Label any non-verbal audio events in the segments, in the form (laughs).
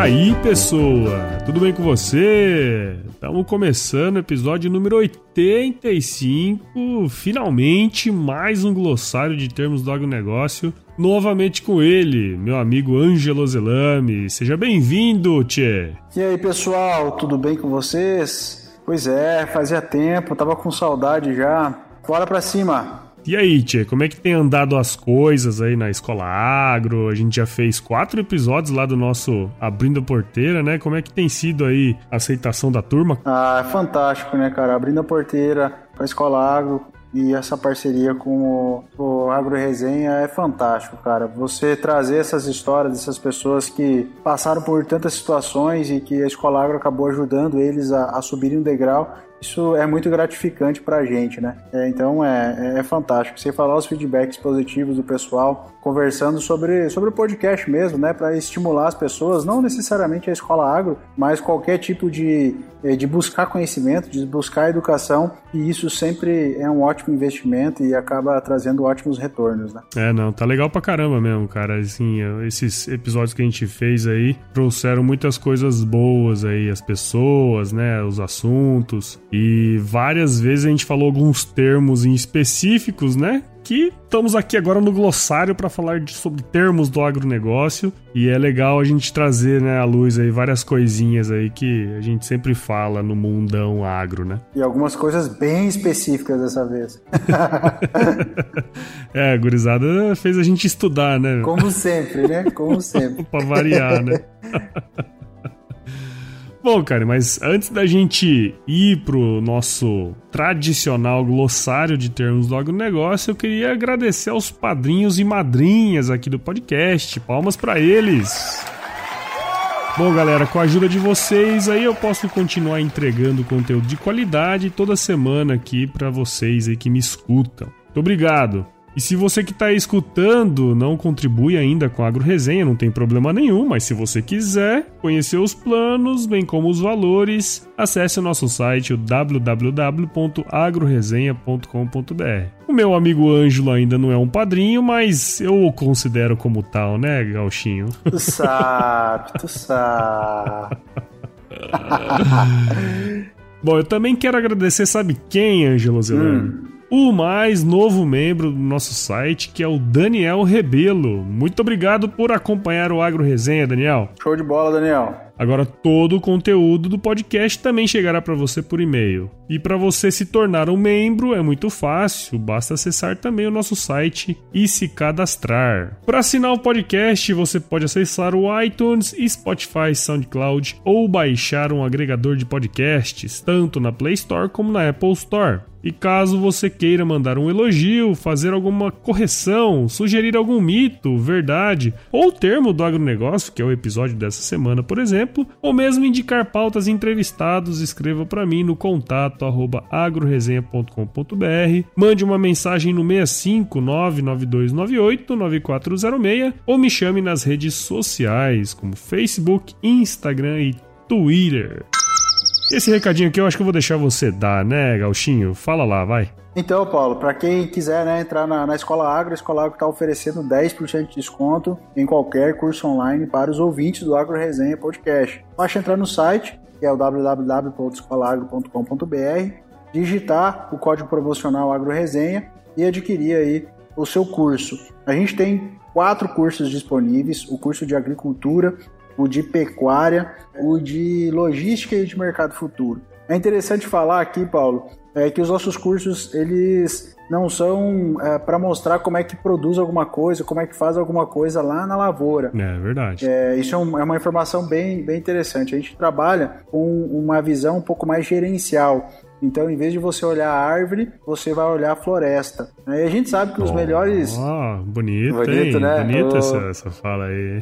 Aí, pessoa? Tudo bem com você? Estamos começando o episódio número 85. Finalmente, mais um glossário de termos do agronegócio. Novamente com ele, meu amigo Ângelo Zelame. Seja bem-vindo, Tchê. E aí, pessoal, tudo bem com vocês? Pois é, fazia tempo, tava com saudade já. Bora pra cima! E aí, Tia, como é que tem andado as coisas aí na Escola Agro? A gente já fez quatro episódios lá do nosso Abrindo a Porteira, né? Como é que tem sido aí a aceitação da turma? Ah, é fantástico, né, cara? Abrindo a Porteira para a Escola Agro e essa parceria com o, o Agro Resenha é fantástico, cara. Você trazer essas histórias dessas pessoas que passaram por tantas situações e que a Escola Agro acabou ajudando eles a, a subirem um degrau isso é muito gratificante para a gente, né? É, então é, é, é, fantástico. Você falar os feedbacks positivos do pessoal, conversando sobre, sobre o podcast mesmo, né? Para estimular as pessoas, não necessariamente a escola agro, mas qualquer tipo de, é, de buscar conhecimento, de buscar educação, e isso sempre é um ótimo investimento e acaba trazendo ótimos retornos, né? É, não, tá legal pra caramba mesmo, cara. Assim, esses episódios que a gente fez aí trouxeram muitas coisas boas aí, as pessoas, né? Os assuntos. E várias vezes a gente falou alguns termos em específicos, né? Que estamos aqui agora no glossário para falar de, sobre termos do agronegócio. E é legal a gente trazer né, à luz aí várias coisinhas aí que a gente sempre fala no mundão agro, né? E algumas coisas bem específicas dessa vez. (laughs) é, a gurizada fez a gente estudar, né? Como sempre, né? Como sempre. (laughs) pra variar, né? (laughs) Bom, cara, mas antes da gente ir pro nosso tradicional glossário de termos do agronegócio, eu queria agradecer aos padrinhos e madrinhas aqui do podcast. Palmas para eles! Bom, galera, com a ajuda de vocês aí eu posso continuar entregando conteúdo de qualidade toda semana aqui para vocês aí que me escutam. Muito obrigado! E se você que está escutando não contribui ainda com a Agro Resenha, não tem problema nenhum, mas se você quiser conhecer os planos, bem como os valores, acesse o nosso site www.agroresenha.com.br. O meu amigo Ângelo ainda não é um padrinho, mas eu o considero como tal, né, Gauchinho? (laughs) Tu sabe, tu sabe. (laughs) Bom, eu também quero agradecer, sabe quem, Ângelo Zelano? Hum o mais novo membro do nosso site, que é o Daniel Rebelo. Muito obrigado por acompanhar o Agro Resenha, Daniel. Show de bola, Daniel. Agora todo o conteúdo do podcast também chegará para você por e-mail. E para você se tornar um membro é muito fácil, basta acessar também o nosso site e se cadastrar. Para assinar o podcast, você pode acessar o iTunes, Spotify, SoundCloud ou baixar um agregador de podcasts, tanto na Play Store como na Apple Store. E caso você queira mandar um elogio, fazer alguma correção, sugerir algum mito, verdade ou termo do agronegócio, que é o episódio dessa semana, por exemplo, ou mesmo indicar pautas entrevistados, escreva para mim no contato agroresenha.com.br, mande uma mensagem no 65 99298 9406 ou me chame nas redes sociais como Facebook, Instagram e Twitter. Esse recadinho aqui eu acho que eu vou deixar você dar, né, Gauchinho? Fala lá, vai. Então, Paulo, para quem quiser né, entrar na, na Escola Agro, a Escola Agro está oferecendo 10% de desconto em qualquer curso online para os ouvintes do Agro Resenha Podcast. Basta entrar no site, que é o www.escolagro.com.br, digitar o código promocional Agro Resenha e adquirir aí o seu curso. A gente tem quatro cursos disponíveis: o curso de agricultura, o de pecuária, o de logística e de mercado futuro. É interessante falar aqui, Paulo, é que os nossos cursos eles não são é, para mostrar como é que produz alguma coisa, como é que faz alguma coisa lá na lavoura. É verdade. É, isso é, um, é uma informação bem, bem interessante. A gente trabalha com uma visão um pouco mais gerencial. Então, em vez de você olhar a árvore, você vai olhar a floresta. E a gente sabe que os oh, melhores. Oh, bonito, bonito hein? né? Bonita o... essa, essa fala aí.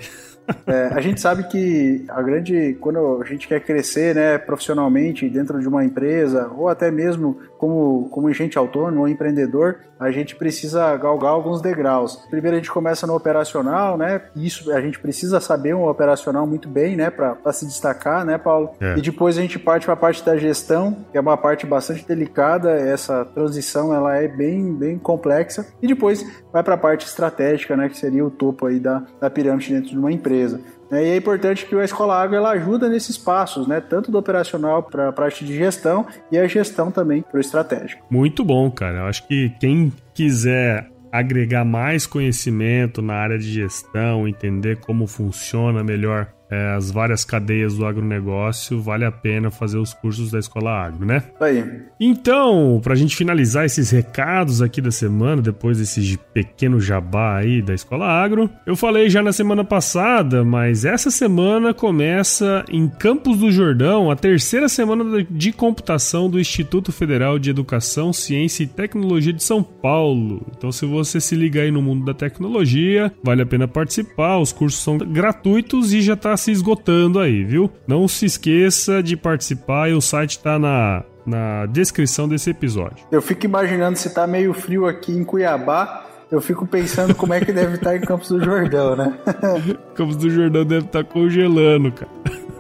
É, a gente sabe que a grande. Quando a gente quer crescer né, profissionalmente dentro de uma empresa, ou até mesmo como, como agente autônomo ou empreendedor, a gente precisa galgar alguns degraus. Primeiro a gente começa no operacional, né? Isso a gente precisa saber um operacional muito bem, né? Para se destacar, né, Paulo? É. E depois a gente parte para a parte da gestão, que é uma parte bastante delicada. Essa transição ela é bem, bem complexa. E depois vai para a parte estratégica, né? Que seria o topo aí da, da pirâmide dentro de uma empresa empresa. É, e é importante que a Escola Água ela ajuda nesses passos, né? Tanto do operacional para a parte de gestão e a gestão também para o estratégico. Muito bom, cara. Eu acho que quem quiser agregar mais conhecimento na área de gestão, entender como funciona melhor é, as várias cadeias do agronegócio, vale a pena fazer os cursos da Escola Agro, né? Aí. Então, para a gente finalizar esses recados aqui da semana, depois desse pequeno jabá aí da Escola Agro, eu falei já na semana passada, mas essa semana começa em Campos do Jordão a terceira semana de computação do Instituto Federal de Educação, Ciência e Tecnologia de São Paulo. Então, se você se liga aí no mundo da tecnologia, vale a pena participar. Os cursos são gratuitos e já está se esgotando aí, viu? Não se esqueça de participar e o site tá na, na descrição desse episódio. Eu fico imaginando se tá meio frio aqui em Cuiabá. Eu fico pensando como é que deve estar tá em Campos do Jordão, né? (laughs) Campos do Jordão deve estar tá congelando, cara.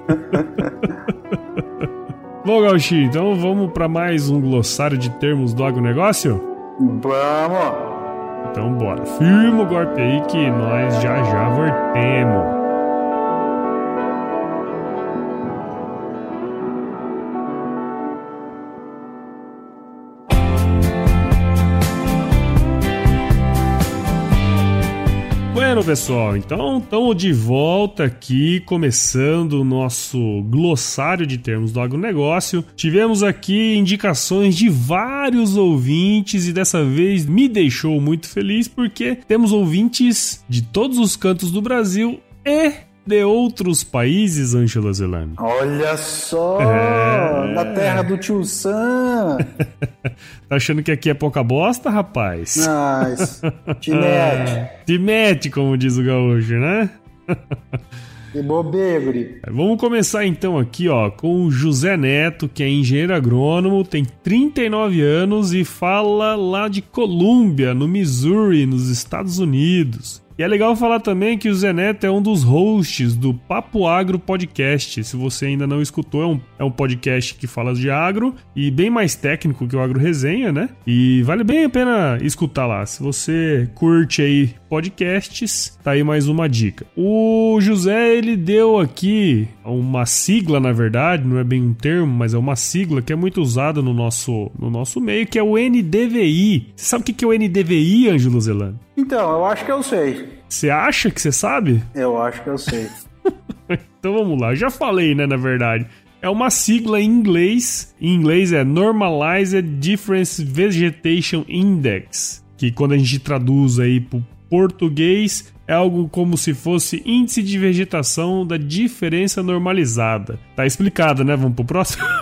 (laughs) Bom, Gauchi, então vamos para mais um glossário de termos do agronegócio? Vamos! Então bora. Firma o golpe aí que nós já já voltemos. Bueno, pessoal, então estamos de volta aqui, começando o nosso glossário de termos do agronegócio. Tivemos aqui indicações de vários ouvintes e dessa vez me deixou muito feliz porque temos ouvintes de todos os cantos do Brasil e de outros países, Ângela Zelani. Olha só! É... Da terra do tio Sam! (laughs) tá achando que aqui é pouca bosta, rapaz? Nice. (laughs) Te mete. Te mete, como diz o gaúcho, né? (laughs) Que bobebre. Vamos começar então aqui, ó, com o José Neto, que é engenheiro agrônomo, tem 39 anos e fala lá de Colômbia, no Missouri, nos Estados Unidos. E é legal falar também que o Zeneto é um dos hosts do Papo Agro Podcast. Se você ainda não escutou, é um, é um podcast que fala de agro e bem mais técnico que o Agro Resenha, né? E vale bem a pena escutar lá. Se você curte aí podcasts, tá aí mais uma dica. O José, ele deu aqui uma sigla, na verdade, não é bem um termo, mas é uma sigla que é muito usada no nosso, no nosso meio, que é o NDVI. Você sabe o que é o NDVI, Ângelo Zelano? Então, eu acho que eu sei. Você acha que você sabe? Eu acho que eu sei. (laughs) então vamos lá, eu já falei, né, na verdade. É uma sigla em inglês. Em inglês é Normalized Difference Vegetation Index, que quando a gente traduz aí pro português é algo como se fosse índice de vegetação da diferença normalizada. Tá explicado, né? Vamos pro próximo. (laughs)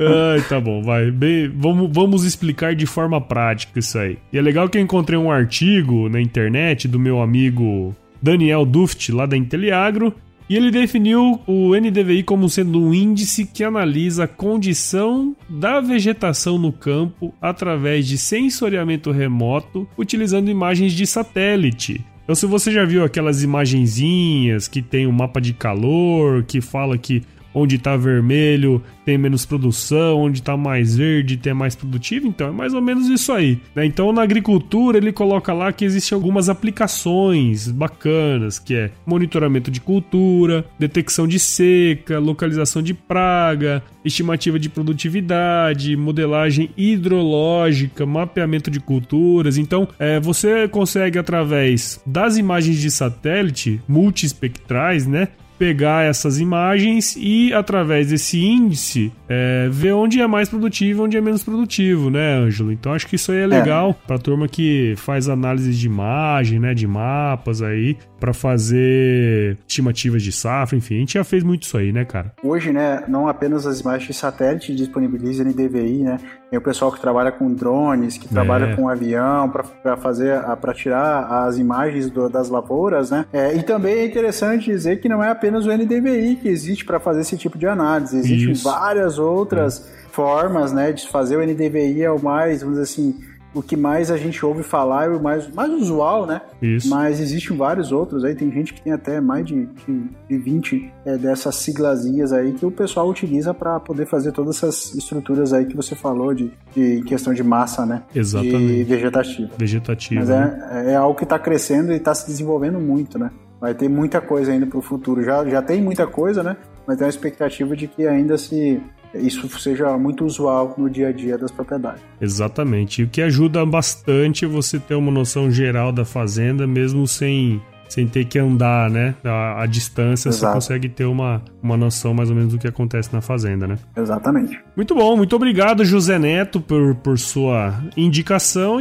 Ai, tá bom, vai. Bem, vamos, vamos explicar de forma prática isso aí. E é legal que eu encontrei um artigo na internet do meu amigo Daniel Duft, lá da Inteliagro, e ele definiu o NDVI como sendo um índice que analisa a condição da vegetação no campo através de sensoriamento remoto, utilizando imagens de satélite. Então, se você já viu aquelas imagenzinhas que tem um mapa de calor, que fala que onde está vermelho tem menos produção, onde está mais verde tem mais produtivo, então é mais ou menos isso aí. Né? Então na agricultura ele coloca lá que existem algumas aplicações bacanas, que é monitoramento de cultura, detecção de seca, localização de praga, estimativa de produtividade, modelagem hidrológica, mapeamento de culturas. Então é, você consegue através das imagens de satélite multiespectrais, né? Pegar essas imagens e, através desse índice, é, ver onde é mais produtivo e onde é menos produtivo, né, Ângelo? Então acho que isso aí é legal é. pra turma que faz análise de imagem, né, de mapas aí, para fazer estimativas de safra, enfim, a gente já fez muito isso aí, né, cara? Hoje, né, não apenas as imagens de satélite disponibilizam NDVI, né, tem o pessoal que trabalha com drones, que é. trabalha com avião para fazer, para tirar as imagens do, das lavouras, né, é, e também é interessante dizer que não é apenas o NDVI que existe para fazer esse tipo de análise, existem isso. várias outras é. formas, né, de fazer o NDVI é o mais, vamos dizer assim, o que mais a gente ouve falar é o mais, mais usual, né? Isso. Mas existem vários outros aí, tem gente que tem até mais de, de, de 20 é, dessas siglazinhas aí que o pessoal utiliza para poder fazer todas essas estruturas aí que você falou de, de questão de massa, né? Exatamente. E vegetativa. Vegetativa. Mas né? é, é algo que está crescendo e está se desenvolvendo muito, né? Vai ter muita coisa ainda para o futuro. Já, já tem muita coisa, né? Mas tem uma expectativa de que ainda se isso seja muito usual no dia a dia das propriedades. Exatamente. O que ajuda bastante você ter uma noção geral da fazenda, mesmo sem sem ter que andar, né? A, a distância, Exato. você consegue ter uma, uma noção mais ou menos do que acontece na fazenda, né? Exatamente. Muito bom, muito obrigado, José Neto, por, por sua indicação.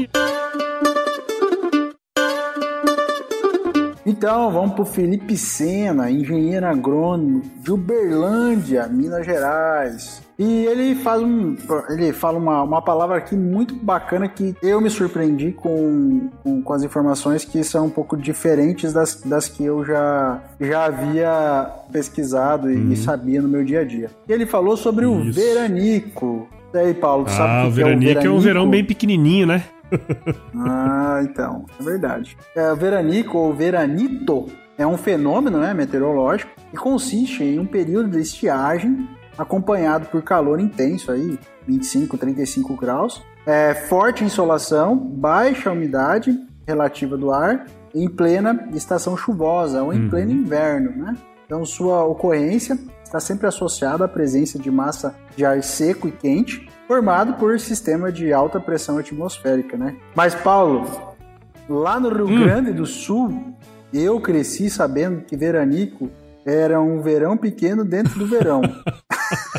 Então, vamos para o Felipe Sena, engenheiro agrônomo de Uberlândia, Minas Gerais. E ele faz um, ele fala uma, uma palavra aqui muito bacana que eu me surpreendi com, com, com, as informações que são um pouco diferentes das, das que eu já, já havia pesquisado e, uhum. sabia no meu dia a dia. E ele falou sobre Isso. o veranico. E aí, Paulo, ah, sabe o que, veranico é o veranico? É um verão bem pequenininho, né? Ah, então, é verdade. É, o veranico ou veranito é um fenômeno né, meteorológico que consiste em um período de estiagem acompanhado por calor intenso aí, 25, 35 graus, é, forte insolação, baixa umidade relativa do ar em plena estação chuvosa ou em uhum. pleno inverno, né? Então sua ocorrência está sempre associada à presença de massa de ar seco e quente formado por sistema de alta pressão atmosférica, né? Mas, Paulo, lá no Rio hum. Grande do Sul, eu cresci sabendo que veranico era um verão pequeno dentro do verão. (laughs)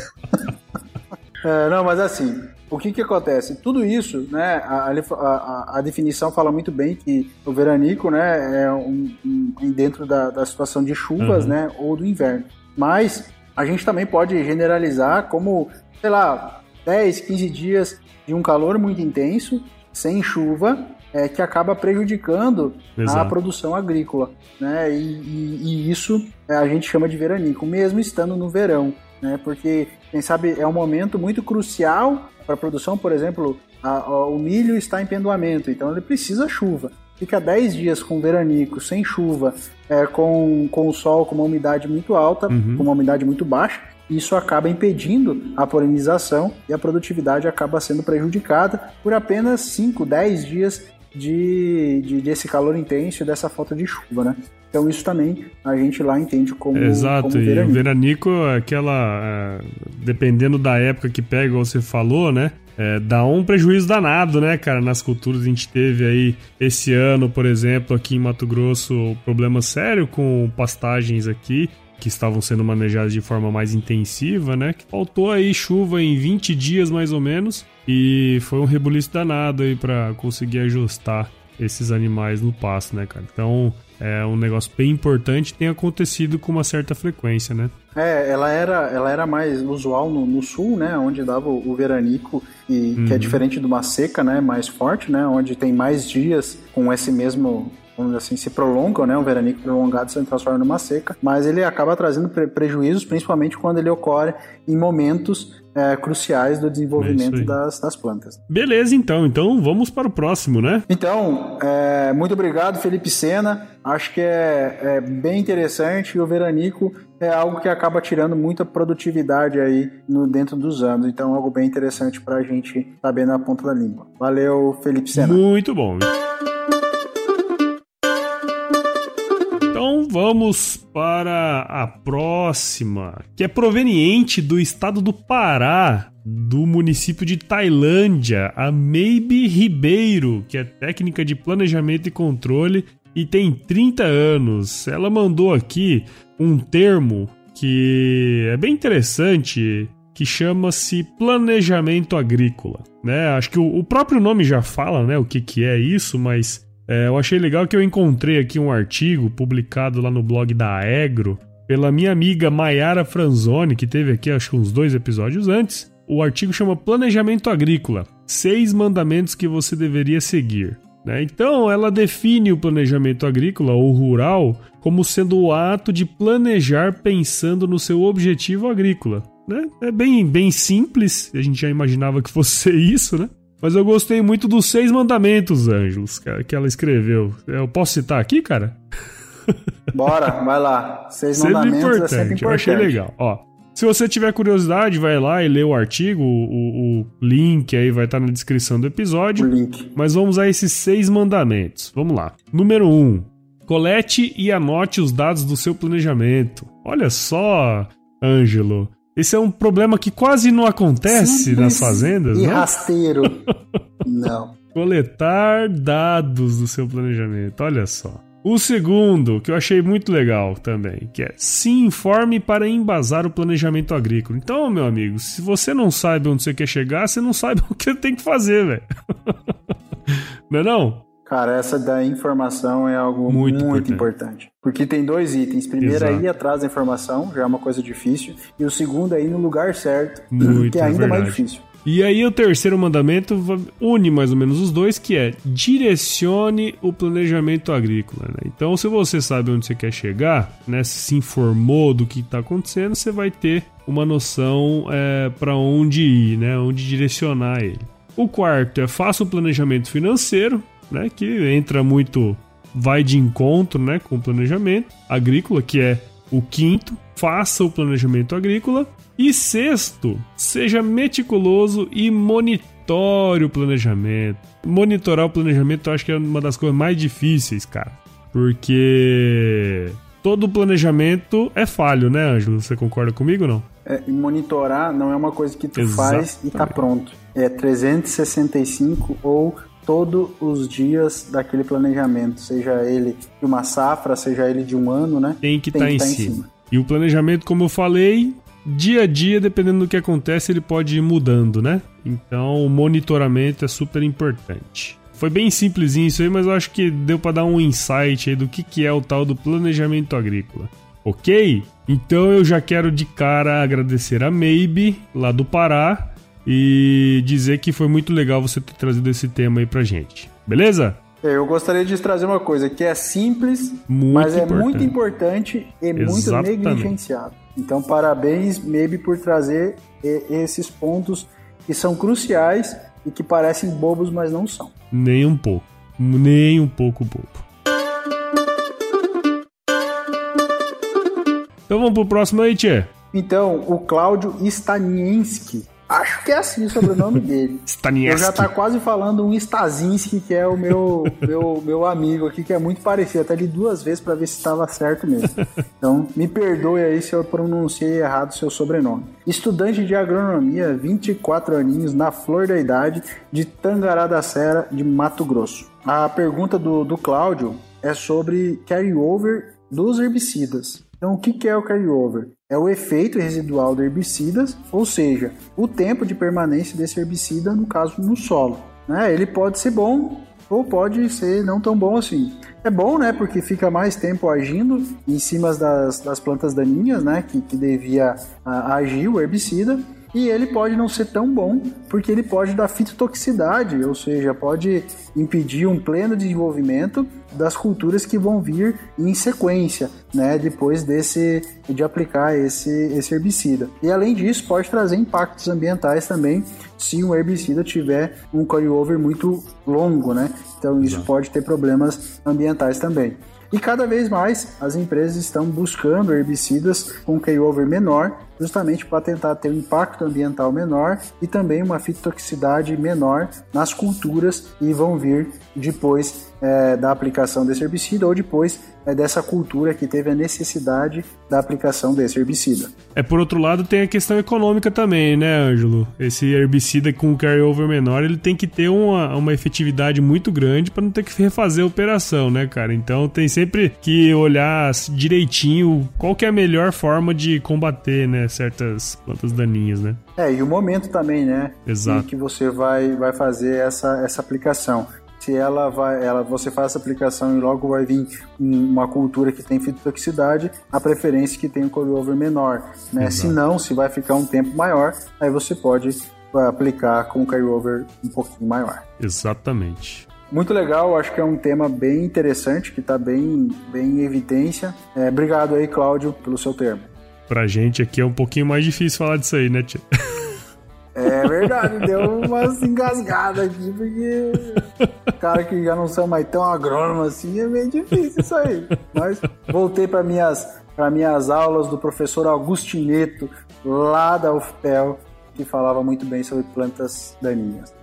é, não, mas assim, o que que acontece? Tudo isso, né, a, a, a, definição fala muito bem que o veranico, né, é um, um dentro da, da, situação de chuvas, uhum. né, ou do inverno. Mas a gente também pode generalizar como, sei lá, 10, 15 dias de um calor muito intenso, sem chuva, é, que acaba prejudicando Exato. a produção agrícola. Né? E, e, e isso é, a gente chama de veranico, mesmo estando no verão. Né? Porque, quem sabe, é um momento muito crucial para a produção, por exemplo, a, a, o milho está em pendoamento, então ele precisa chuva. Fica 10 dias com veranico, sem chuva, é, com, com o sol com uma umidade muito alta, uhum. com uma umidade muito baixa, isso acaba impedindo a polinização e a produtividade acaba sendo prejudicada por apenas 5, 10 dias de, de, desse calor intenso e dessa falta de chuva, né? Então isso também a gente lá entende como Exato, como veranico. e o veranico é aquela... É, dependendo da época que pega, você falou, né? É, dá um prejuízo danado, né, cara, nas culturas. A gente teve aí esse ano, por exemplo, aqui em Mato Grosso, um problema sério com pastagens aqui que estavam sendo manejadas de forma mais intensiva, né? Que faltou aí chuva em 20 dias mais ou menos e foi um rebuliço danado aí para conseguir ajustar esses animais no pasto, né, cara? Então, é um negócio bem importante tem acontecido com uma certa frequência, né? É, ela era, ela era mais usual no, no sul, né, onde dava o, o veranico, e, uhum. que é uhum. diferente de uma seca, né, mais forte, né, onde tem mais dias com esse mesmo vamos dizer assim, se prolongam, né? Um veranico prolongado se transforma numa seca, mas ele acaba trazendo pre prejuízos, principalmente quando ele ocorre em momentos é, cruciais do desenvolvimento é das, das, plantas. Beleza, então. Então vamos para o próximo, né? Então, é, muito obrigado, Felipe Sena. Acho que é, é, bem interessante e o veranico é algo que acaba tirando muita produtividade aí no, dentro dos anos. Então, algo bem interessante para a gente saber na ponta da língua. Valeu, Felipe Sena. Muito bom. Vamos para a próxima, que é proveniente do estado do Pará, do município de Tailândia, a Maybe Ribeiro, que é técnica de planejamento e controle e tem 30 anos. Ela mandou aqui um termo que é bem interessante, que chama-se planejamento agrícola. Né? Acho que o, próprio nome já fala né, o que, que é isso, mas é, eu achei legal que eu encontrei aqui um artigo publicado lá no blog da Aegro pela minha amiga Maiara Franzoni, que teve aqui acho que uns dois episódios antes. O artigo chama Planejamento Agrícola: Seis Mandamentos que você deveria seguir. Né? Então, ela define o planejamento agrícola ou rural como sendo o ato de planejar pensando no seu objetivo agrícola. Né? É bem, bem simples, a gente já imaginava que fosse (laughs) isso, né? Mas eu gostei muito dos seis mandamentos, Ângelos, que ela escreveu. Eu posso citar aqui, cara? (laughs) Bora, vai lá. Seis sempre mandamentos importante, é sempre importante. Eu achei legal. Ó, se você tiver curiosidade, vai lá e lê o artigo, o, o link aí vai estar na descrição do episódio. O link. Mas vamos a esses seis mandamentos. Vamos lá. Número um, colete e anote os dados do seu planejamento. Olha só, Ângelo. Esse é um problema que quase não acontece Simples nas fazendas, e não? rasteiro. (laughs) não. Coletar dados do seu planejamento, olha só. O segundo, que eu achei muito legal também, que é se informe para embasar o planejamento agrícola. Então, meu amigo, se você não sabe onde você quer chegar, você não sabe (laughs) o que tem que fazer, velho. (laughs) não é não? Cara, essa da informação é algo muito, muito importante. importante. Porque tem dois itens. Primeiro é ir atrás da informação, já é uma coisa difícil. E o segundo é ir no lugar certo, muito, que é ainda mais difícil. E aí o terceiro mandamento une mais ou menos os dois, que é direcione o planejamento agrícola. Né? Então, se você sabe onde você quer chegar, né, se informou do que está acontecendo, você vai ter uma noção é, para onde ir, né, onde direcionar ele. O quarto é faça o planejamento financeiro, né, que entra muito, vai de encontro né, com o planejamento agrícola, que é o quinto. Faça o planejamento agrícola. E sexto, seja meticuloso e monitore o planejamento. Monitorar o planejamento eu acho que é uma das coisas mais difíceis, cara. Porque todo planejamento é falho, né, Ângelo? Você concorda comigo ou não? É, monitorar não é uma coisa que tu Exatamente. faz e tá pronto. É 365 ou todos os dias daquele planejamento, seja ele de uma safra, seja ele de um ano, né? Tem que estar tá em, tá em cima. cima. E o planejamento, como eu falei, dia a dia, dependendo do que acontece, ele pode ir mudando, né? Então, o monitoramento é super importante. Foi bem simplesinho isso aí, mas eu acho que deu para dar um insight aí do que, que é o tal do planejamento agrícola. Ok? Então eu já quero de cara agradecer a Maybe, lá do Pará, e dizer que foi muito legal você ter trazido esse tema aí pra gente. Beleza? É, eu gostaria de trazer uma coisa que é simples, muito mas é muito importante e Exatamente. muito negligenciado. Então, parabéns, Maybe, por trazer esses pontos que são cruciais e que parecem bobos, mas não são. Nem um pouco. Nem um pouco bobo. Então vamos pro próximo aí, Tchê. Então, o Cláudio Stanienski Acho que é assim o sobrenome dele. (laughs) Staniewski. Eu já tá quase falando um Stazinski, que é o meu, meu, meu amigo aqui, que é muito parecido. Até li duas vezes para ver se estava certo mesmo. Então, me perdoe aí se eu pronunciei errado o seu sobrenome. Estudante de agronomia, 24 aninhos, na flor da idade, de Tangará da Serra, de Mato Grosso. A pergunta do, do Cláudio é sobre carryover dos herbicidas. Então, o que é o carryover? É o efeito residual do herbicida, ou seja, o tempo de permanência desse herbicida, no caso, no solo. Né? Ele pode ser bom ou pode ser não tão bom assim. É bom, né? Porque fica mais tempo agindo em cima das, das plantas daninhas, né? Que, que devia a, agir o herbicida e ele pode não ser tão bom porque ele pode dar fitotoxicidade, ou seja, pode impedir um pleno desenvolvimento das culturas que vão vir em sequência, né, depois desse de aplicar esse, esse herbicida. E além disso, pode trazer impactos ambientais também se um herbicida tiver um carryover muito longo, né? Então isso pode ter problemas ambientais também. E cada vez mais as empresas estão buscando herbicidas com carryover menor justamente para tentar ter um impacto ambiental menor e também uma fitotoxicidade menor nas culturas e vão vir depois é, da aplicação desse herbicida ou depois é, dessa cultura que teve a necessidade da aplicação desse herbicida. É, por outro lado, tem a questão econômica também, né, Ângelo? Esse herbicida com carryover menor, ele tem que ter uma, uma efetividade muito grande para não ter que refazer a operação, né, cara? Então tem sempre que olhar direitinho qual que é a melhor forma de combater, né, certas plantas daninhas, né? É, e o momento também, né? Exato. Em que você vai, vai fazer essa, essa aplicação se ela vai, ela, você faz essa aplicação e logo vai vir uma cultura que tem fitotoxicidade, a preferência é que tem um cover menor, né? Se não, se vai ficar um tempo maior, aí você pode aplicar com o carryover um pouquinho maior. Exatamente. Muito legal, acho que é um tema bem interessante, que está bem, bem em evidência. É, obrigado aí, Cláudio, pelo seu termo. Pra gente aqui é um pouquinho mais difícil falar disso aí, né, tia? (laughs) É verdade, deu umas engasgadas aqui, porque cara que já não são mais tão agrônomo assim, é meio difícil isso aí. Mas voltei para minhas, minhas aulas do professor Augustineto, lá da UFPEL, que falava muito bem sobre plantas daninhas.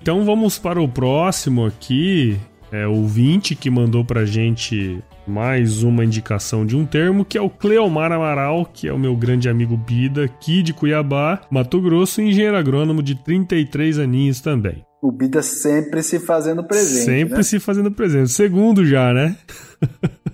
Então vamos para o próximo aqui. É o 20 que mandou pra gente mais uma indicação de um termo, que é o Cleomar Amaral, que é o meu grande amigo Bida, aqui de Cuiabá, Mato Grosso, engenheiro agrônomo de 33 aninhos também. O Bida sempre se fazendo presente. Sempre né? se fazendo presente. Segundo já, né?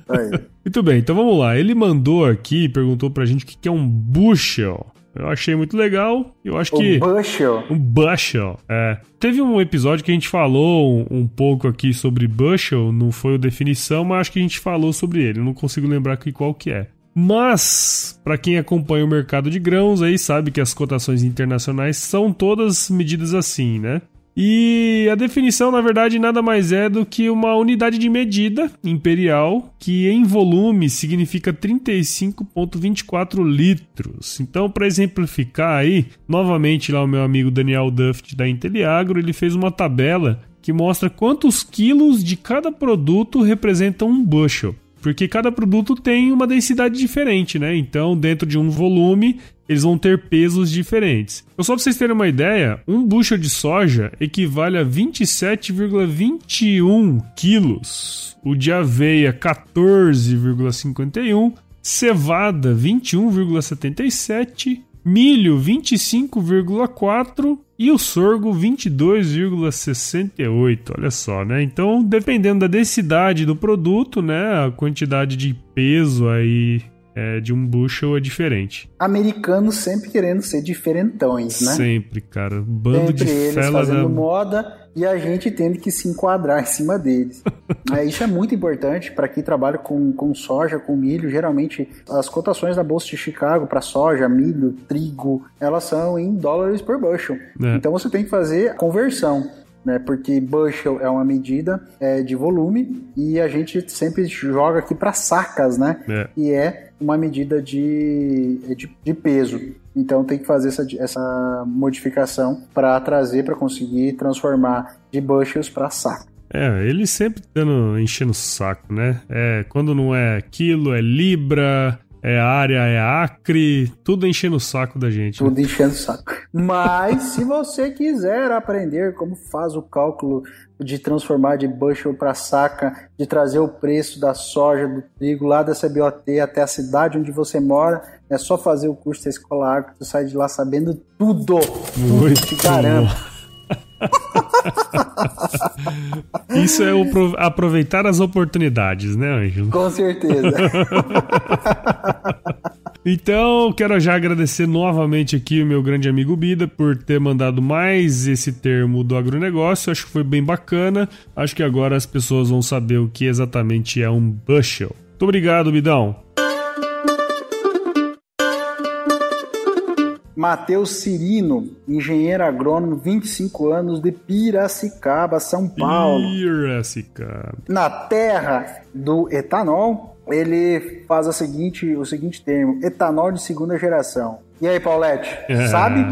Aí. (laughs) Muito bem, então vamos lá. Ele mandou aqui, perguntou pra gente o que é um bushel. Eu achei muito legal. Eu acho um que. Um bushel. Um bushel, é. Teve um episódio que a gente falou um, um, pouco aqui sobre bushel, não foi o definição, mas acho que a gente falou sobre ele. Não consigo lembrar aqui qual que é. Mas, para quem acompanha o mercado de grãos aí sabe que as cotações internacionais são todas medidas assim, né? E a definição, na verdade, nada mais é do que uma unidade de medida imperial que em volume significa 35,24 litros. Então, para exemplificar aí, novamente lá o meu amigo Daniel Duft da Inteliagro, ele fez uma tabela que mostra quantos quilos de cada produto representam um bushel. Porque cada produto tem uma densidade diferente, né? Então, dentro de um volume, eles vão ter pesos diferentes. Então, só para vocês terem uma ideia, um bushel de soja equivale a 27,21 quilos. O de aveia, 14,51. Cevada, 21,77 milho 25,4 e o sorgo 22,68. Olha só, né? Então, dependendo da densidade do produto, né, a quantidade de peso aí é, de um bushel é diferente. Americanos sempre querendo ser diferentões, né? Sempre, cara. Bando sempre de eles fela fazendo da... moda e a gente tendo que se enquadrar em cima deles. (laughs) é, isso é muito importante para quem trabalha com, com soja, com milho. Geralmente, as cotações da Bolsa de Chicago para soja, milho, trigo, elas são em dólares por bushel. É. Então você tem que fazer a conversão né? Porque bushel é uma medida é, de volume e a gente sempre joga aqui para sacas, né? É. E é uma medida de, de, de peso. Então tem que fazer essa, essa modificação para trazer, para conseguir transformar de bushels para saco. É, ele sempre dando, enchendo o saco, né? É, quando não é quilo, é libra, é área, é acre, tudo enchendo o saco da gente. Tudo né? enchendo o saco. Mas se você quiser aprender como faz o cálculo de transformar de bushel para saca, de trazer o preço da soja, do trigo lá da CBOT até a cidade onde você mora, é só fazer o curso da escola agro, você sai de lá sabendo tudo. Muito tudo, te garanto. (laughs) Isso é o aproveitar as oportunidades, né, Ângelo? Com certeza. (laughs) Então, quero já agradecer novamente aqui o meu grande amigo Bida por ter mandado mais esse termo do agronegócio. Acho que foi bem bacana. Acho que agora as pessoas vão saber o que exatamente é um bushel. Muito obrigado, Bidão. Matheus Cirino, engenheiro agrônomo, 25 anos, de Piracicaba, São Paulo. Piracicaba. Na terra do etanol, ele faz a seguinte, o seguinte termo: etanol de segunda geração. E aí, Paulette, é, sabe?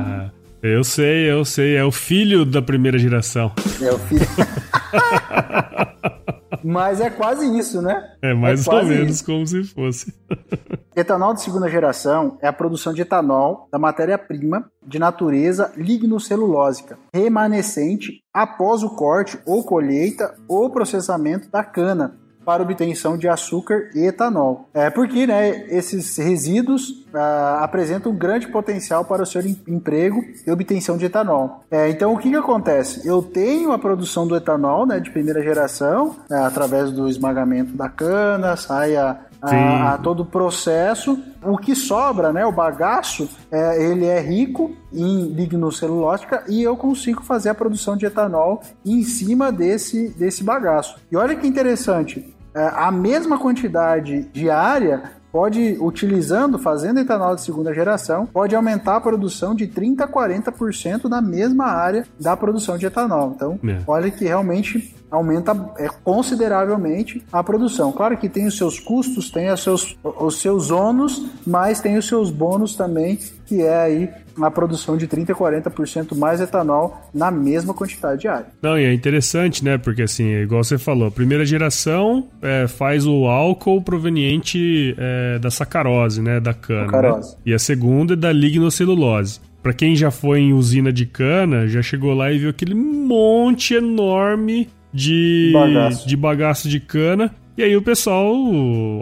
Eu sei, eu sei. É o filho da primeira geração. É o filho. (laughs) Mas é quase isso, né? É mais É ou menos isso. como se fosse. (laughs) Etanol de segunda geração é a produção de etanol da matéria-prima de natureza lignocelulósica, remanescente após o corte ou colheita ou processamento da cana para obtenção de açúcar e etanol. É porque né, esses resíduos ah, apresentam um grande potencial para o seu em- emprego e obtenção de etanol. É, então, o que, que acontece? Eu tenho a produção do etanol né, de primeira geração, né, através do esmagamento da cana, sai a, a, a todo o processo. O que sobra, né, o bagaço, é, ele é rico em lignocelulótica e eu consigo fazer a produção de etanol em cima desse, desse bagaço. E olha que interessante, é, a mesma quantidade diária pode, utilizando, fazendo etanol de segunda geração, pode aumentar a produção de 30% a 40% na mesma área da produção de etanol. Então, É. olha que realmente aumenta é, consideravelmente a produção. Claro que tem os seus custos, tem os seus, os seus ônus, mas tem os seus bônus também, que é aí a produção de 30% a 40% mais etanol na mesma quantidade diária. Não, e é interessante, né? Porque assim, é igual você falou, primeira geração é, faz o álcool proveniente é, da sacarose, né? Da cana. Sacarose. Né? E a segunda é da lignocelulose. Pra quem já foi em usina de cana, já chegou lá e viu aquele monte enorme de Bagaço. de bagaço de cana. E aí o pessoal,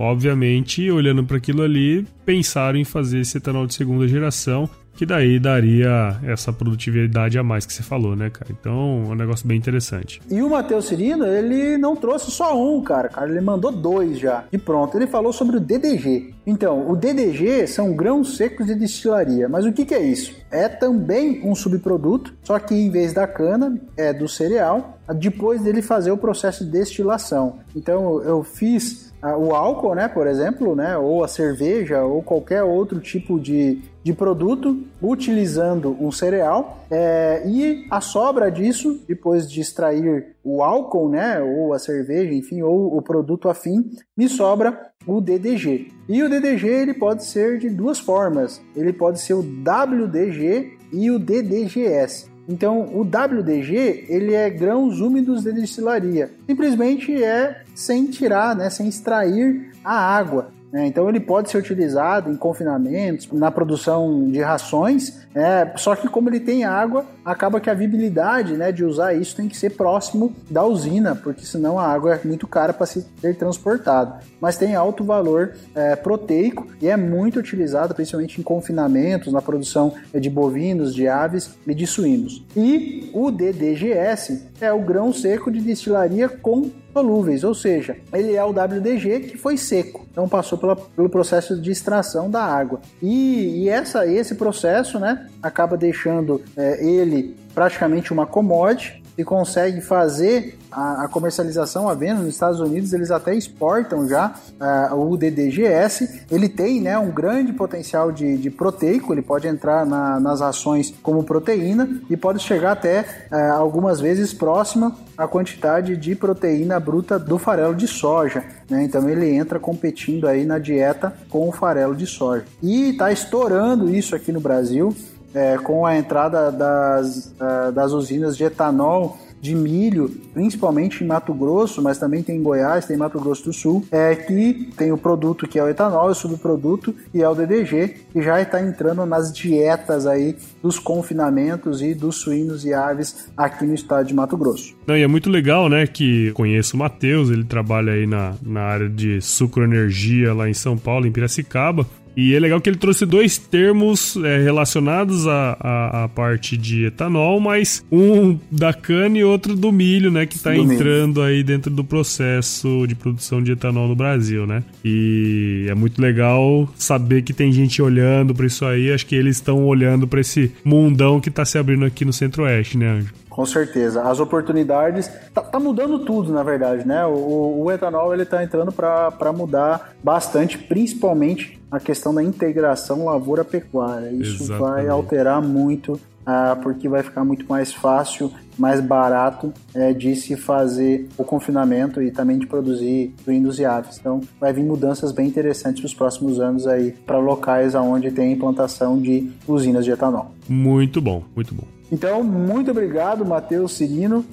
obviamente, olhando para aquilo ali, pensaram em fazer esse etanol de segunda geração, que daí daria essa produtividade a mais que você falou, né, cara? Então, é um negócio bem interessante. E o Matheus Cirino, ele não trouxe só um, cara. cara. Ele mandou dois já. E pronto, ele falou sobre o DDG. Então, o DDG são grãos secos de destilaria. Mas o que, que é isso? É também um subproduto, só que em vez da cana, é do cereal, depois dele fazer o processo de destilação. Então, eu fiz ah, o álcool, né, por exemplo, né, ou a cerveja, ou qualquer outro tipo de, de produto, utilizando um cereal, é, e a sobra disso, depois de extrair o álcool, né, ou a cerveja, enfim, ou o produto afim, me sobra o DDG. E o DDG ele pode ser de duas formas. Ele pode ser o WDG e o DDGS. Então, o WDG, ele é grãos úmidos de destilaria. Simplesmente é sem tirar, né, sem extrair a água. Né? Então, ele pode ser utilizado em confinamentos, na produção de rações, é, só que como ele tem água, acaba que a viabilidade né, de usar isso tem que ser próximo da usina, porque senão a água é muito cara para ser transportada. Mas tem alto valor é, proteico e é muito utilizado, principalmente em confinamentos, na produção de bovinos, de aves e de suínos. E o DDGS é o grão seco de destilaria com solúveis, ou seja, ele é o WDG que foi seco, então passou pela, pelo processo de extração da água. E, e essa, esse processo né, acaba deixando é, ele praticamente uma commodity e consegue fazer a, a comercialização à venda nos Estados Unidos, eles até exportam já uh, o DDGS. Ele tem né, um grande potencial de, de proteico, ele pode entrar na, nas ações como proteína e pode chegar até uh, algumas vezes próxima à quantidade de proteína bruta do farelo de soja. Né? Então ele entra competindo aí na dieta com o farelo de soja. E está estourando isso aqui no Brasil. É, com a entrada das, das usinas de etanol de milho, principalmente em Mato Grosso, mas também tem em Goiás, tem em Mato Grosso do Sul, é que tem o produto que é o etanol, o subproduto e é o DDG, que já está entrando nas dietas aí dos confinamentos e dos suínos e aves aqui no estado de Mato Grosso. Não, e é muito legal, né, que conheço o Matheus, ele trabalha aí na, na área de sucroenergia lá em São Paulo, em Piracicaba, e é legal que ele trouxe dois termos é, relacionados à, à, parte de etanol, mas um da cana e outro do milho, né? Que está entrando aí dentro do processo de produção de etanol no Brasil, né? E é muito legal saber que tem gente olhando para isso aí. Acho que eles estão olhando para esse mundão que está se abrindo aqui no Centro-Oeste, né, Anjo? Com certeza. As oportunidades. Tá, tá, mudando tudo, na verdade, né? O, o etanol ele tá entrando para mudar bastante, principalmente a questão da integração lavoura-pecuária. Isso Exatamente. vai alterar muito, ah, porque vai ficar muito mais fácil, mais barato é, de se fazer o confinamento e também de produzir suínos e aves. Então, vai vir mudanças bem interessantes nos próximos anos aí para locais onde tem implantação de usinas de etanol. Muito bom, muito bom. Então, muito obrigado, Matheus Cirino.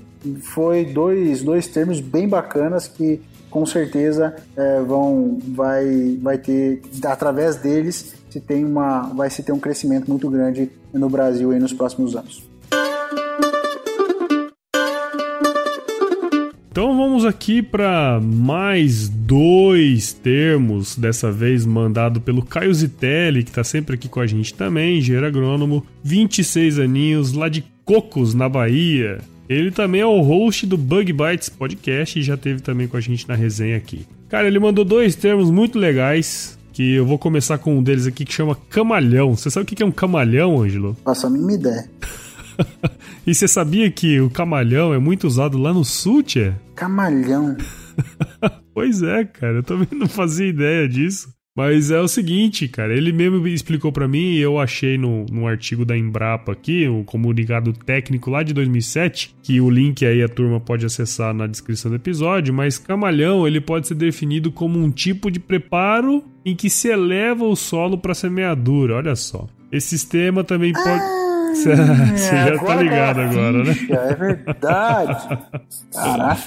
foi dois, dois termos bem bacanas que com certeza é, vão vai vai ter através deles se tem uma vai se ter um crescimento muito grande no Brasil aí nos próximos anos. Então vamos aqui para mais dois termos, dessa vez mandado pelo Caio Zitelli, que está sempre aqui com a gente também, engenheiro agrônomo, 26 aninhos, lá de Cocos, na Bahia. Ele também é o host do Bug Bites Podcast e já teve também com a gente na resenha aqui. Cara, ele mandou dois termos muito legais, que eu vou começar com um deles aqui que chama camalhão. Você sabe o que é um camalhão, Ângelo? Faça a mínima ideia. (laughs) (laughs) e você sabia que o camalhão é muito usado lá no sul, Tchê? Camalhão? (laughs) pois é, cara, eu também não fazia ideia disso. Mas é o seguinte, cara, ele mesmo explicou para mim e eu achei no, no artigo da Embrapa aqui, um comunicado técnico lá de 2007, que o link aí a turma pode acessar na descrição do episódio, mas camalhão ele pode ser definido como um tipo de preparo em que se eleva o solo para semeadura, olha só. Esse sistema também pode... Ah, Você (laughs) já tá ligado agora, né? É verdade. (laughs) Caraca.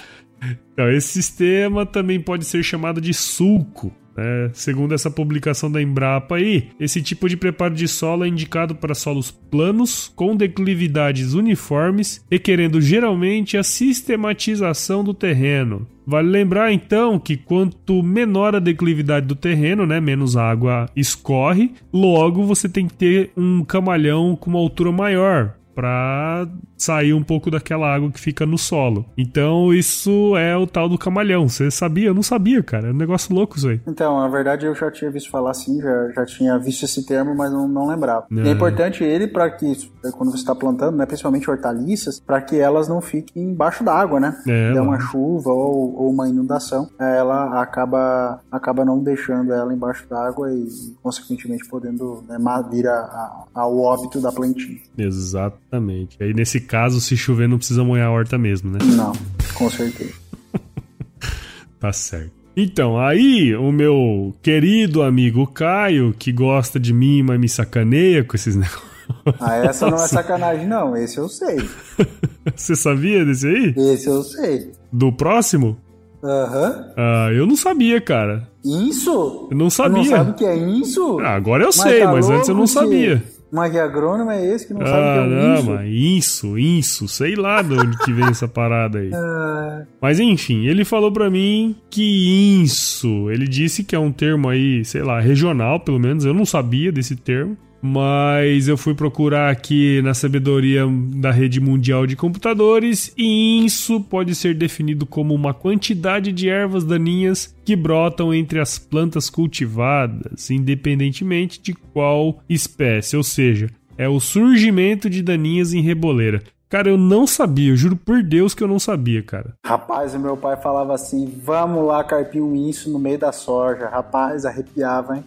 Então, esse sistema também pode ser chamado de sulco. É, segundo essa publicação da Embrapa aí, esse tipo de preparo de solo é indicado para solos planos, com declividades uniformes, requerendo geralmente a sistematização do terreno. Vale lembrar então que quanto menor a declividade do terreno, né, menos água escorre, logo você tem que ter um camalhão com uma altura maior, para sair um pouco daquela água que fica no solo. Então isso é o tal do camalhão. Você sabia? Eu não sabia, cara. É um negócio louco isso aí. Então, na verdade eu já tinha visto falar assim, já, já tinha visto esse termo, mas não, não lembrava. É. é importante ele para que, quando você está plantando, né, principalmente hortaliças, para que elas não fiquem embaixo d'água, né? É, Der uma chuva ou, ou, uma inundação, ela acaba, acaba não deixando ela embaixo d'água e, consequentemente, podendo né, vir a, a, ao óbito da plantinha. Exato. Exatamente. Aí nesse caso, se chover, não precisa molhar a horta mesmo, né? Não, com certeza. (laughs) tá certo. Então, aí o meu querido amigo Caio, que gosta de mim, mas me sacaneia com esses (laughs) negócios. Ah, essa não é sacanagem, não. Esse eu sei. (laughs) Você sabia desse aí? Esse eu sei. Do próximo? Aham. Uhum. Ah, eu não sabia, cara. Isso? Eu não sabia. Você não sabe o que é isso? Ah, agora eu mas sei, tá mas antes eu não sabia. Mas que agrônomo é esse que não ah, sabe o que é um isso, isso, sei lá de onde que vem essa parada aí. (laughs) Ah. Mas enfim, ele falou para mim que isso, ele disse que é um termo aí, sei lá, regional, pelo menos, eu não sabia desse termo. Mas eu fui procurar aqui na sabedoria da rede mundial de computadores e isso pode ser definido como uma quantidade de ervas daninhas que brotam entre as plantas cultivadas, independentemente de qual espécie, ou seja, é o surgimento de daninhas em reboleira. Cara, eu não sabia, eu juro por Deus que eu não sabia, cara. Rapaz, o meu pai falava assim: vamos lá carpir um isso no meio da soja. Rapaz, arrepiava, hein?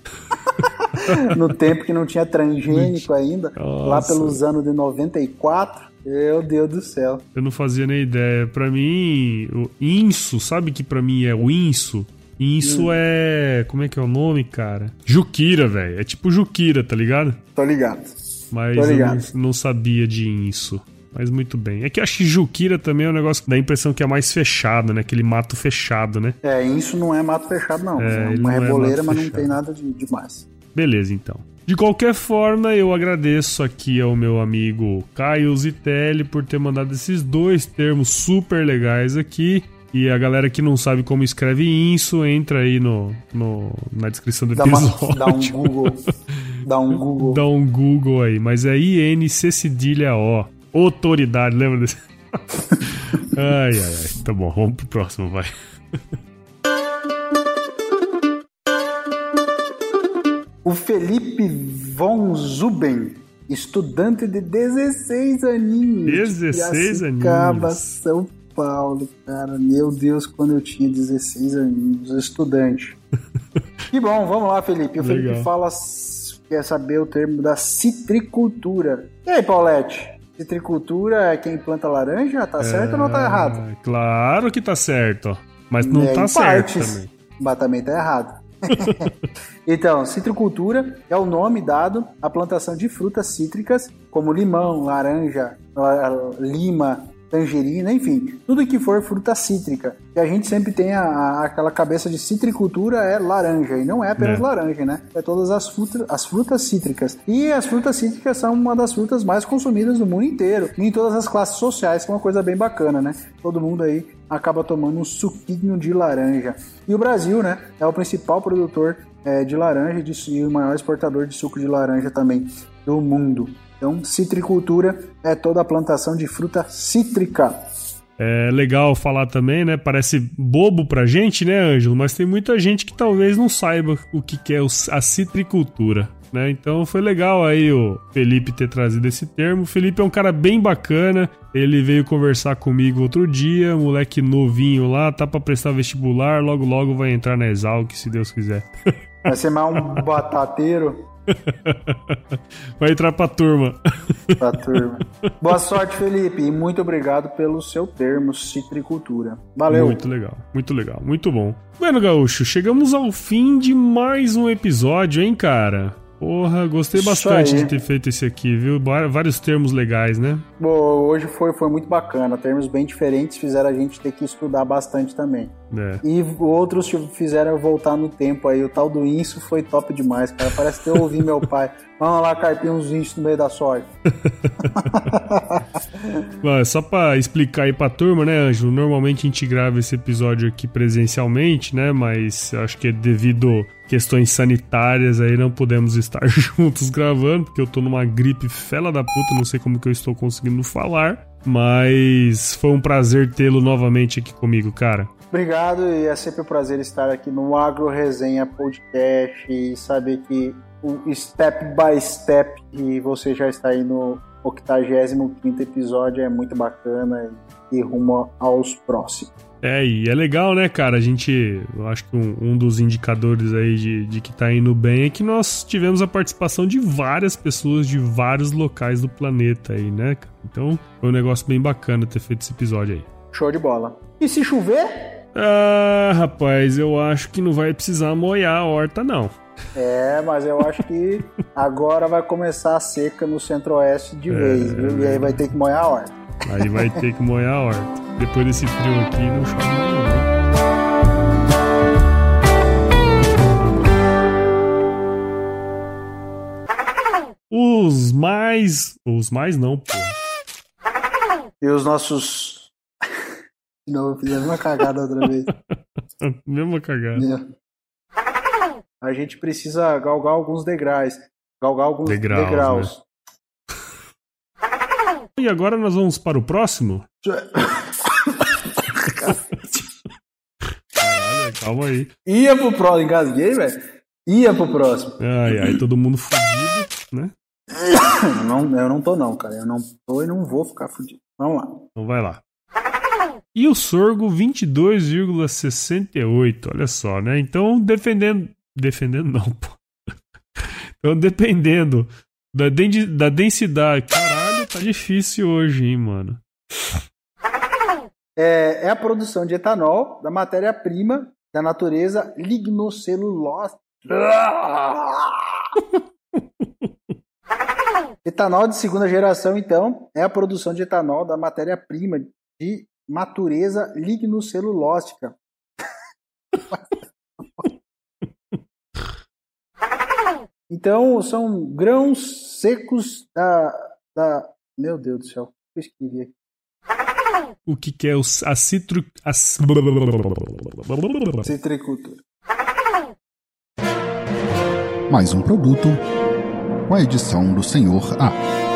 (laughs) no tempo que não tinha transgênico ainda, Nossa. lá pelos anos de 94. Meu Deus do céu. Eu não fazia nem ideia. Para mim, o inso, sabe que para mim é o inso? Inso hum. é. Como é que é o nome, cara? Juquira, velho. É tipo Juquira, tá ligado? Tô ligado. Mas Tô ligado. eu não, não sabia de inso. Mas muito bem. É que a Juquira também é um negócio que dá a impressão que é mais fechado, né? Aquele mato fechado, né? É, isso não é mato fechado, não. É, é uma é reboleira, é mas fechado. não tem nada de demais. Beleza, então. De qualquer forma, eu agradeço aqui ao meu amigo Caio Zitelli por ter mandado esses dois termos super legais aqui. E a galera que não sabe como escreve isso, entra aí no, no na descrição do dá episódio. Uma, dá um Google. (laughs) Dá um Google. Dá um Google aí. Mas é INC cedilha O. Autoridade, lembra desse? (laughs) ai, ai, ai. Tá bom, vamos pro próximo, vai. O Felipe von Zuben, estudante de 16 aninhos. 16 aninhos. São Paulo, cara. Meu Deus, quando eu tinha 16 aninhos, estudante. (laughs) que bom, vamos lá, Felipe. O Legal. Felipe fala, quer saber o termo da citricultura. E aí, Paulette? Citricultura é quem planta laranja? Tá é... certo ou não tá errado? Claro que tá certo. Mas não é, tá certo partes, também. Mas também tá errado. (laughs) então, citricultura é o nome dado à plantação de frutas cítricas, como limão, laranja, lima, tangerina, enfim, tudo que for fruta cítrica. E a gente sempre tem a, a, aquela cabeça de citricultura é laranja, e não é apenas é. laranja, né? É todas as, fruta, as frutas cítricas. E as frutas cítricas são uma das frutas mais consumidas no mundo inteiro, e em todas as classes sociais, que é uma coisa bem bacana, né? Todo mundo aí acaba tomando um suquinho de laranja. E o Brasil, né, é o principal produtor é, de laranja e, de, e o maior exportador de suco de laranja também do mundo. Então, citricultura é toda a plantação de fruta cítrica. É legal falar também, né? Parece bobo pra gente, né, Ângelo? Mas tem muita gente que talvez não saiba o que é a citricultura. Né? Então foi legal aí o Felipe ter trazido esse termo. O Felipe é um cara bem bacana. Ele veio conversar comigo outro dia, moleque novinho lá, tá para prestar vestibular, logo logo vai entrar na Exalc, se Deus quiser. (laughs) Vai ser mais um batateiro. (laughs) Vai entrar pra turma. Pra turma. Boa sorte, Felipe, e muito obrigado pelo seu termo citricultura. Valeu. Muito legal, muito legal, muito bom. Bueno, Gaúcho, chegamos ao fim de mais um episódio, hein, cara? Porra, gostei bastante de ter feito esse aqui, viu? Vários termos legais, né? Bom, hoje foi, foi muito bacana. Termos bem diferentes fizeram a gente ter que estudar bastante também. É. E outros fizeram voltar no tempo aí. O tal do Inso foi top demais, cara. Parece que eu ouvi meu (laughs) pai. Vamos lá carpir uns Inso no meio da soja. (laughs) Bom, só pra explicar aí pra turma, né, Anjo? Normalmente a gente grava esse episódio aqui presencialmente, né? Mas acho que é devido questões sanitárias aí não podemos estar (laughs) juntos gravando, porque eu tô numa gripe fela da puta, não sei como que eu estou conseguindo falar, mas foi um prazer tê-lo novamente aqui comigo, cara. Obrigado e é sempre um prazer estar aqui no Agro Resenha Podcast e saber que o step by step e você já está aí no 85 episódio é muito bacana e rumo aos próximos. É, e é legal, né, cara? A gente. Eu acho que um, um dos indicadores aí de, de que tá indo bem é que nós tivemos a participação de várias pessoas de vários locais do planeta aí, né? Então foi um negócio bem bacana ter feito esse episódio aí. Show de bola. E se chover? Ah, rapaz, eu acho que não vai precisar molhar a horta, não. É, mas eu acho que (laughs) agora vai começar a seca no centro-oeste de é, vez, viu? E aí vai ter que molhar a horta. Aí vai ter que molhar a horta. Depois desse frio aqui, não chove mais não. Os mais. Os mais não, pô. E os nossos. Não, eu fiz a mesma cagada outra vez. (laughs) mesma cagada. É. A gente precisa galgar alguns degraus. Galgar alguns degraus. degraus. Né? E agora nós vamos para o próximo? (laughs) Caralho, calma aí. Ia pro próximo, engasguei, velho. Ia pro próximo. Ai, ai, todo mundo fudido, né? Não, eu não tô não, cara. Eu não tô e não vou ficar fudido. Vamos lá. Então vai lá. E o sorgo 22,68, olha só, né? Então, defendendo... Defendendo não, pô. Então, dependendo da, da densidade... Caralho tá difícil hoje, hein, mano. É, é a produção de etanol da matéria-prima da natureza lignocelulose. (laughs) etanol de segunda geração, então, é a produção de etanol da matéria-prima de natureza lignocelulóstica. (laughs) então, são grãos secos da, da meu Deus do céu, o que eu escrevi aqui? O que, que é o, a citro... A... Citricultura. Mais um produto com a edição do Senhor A.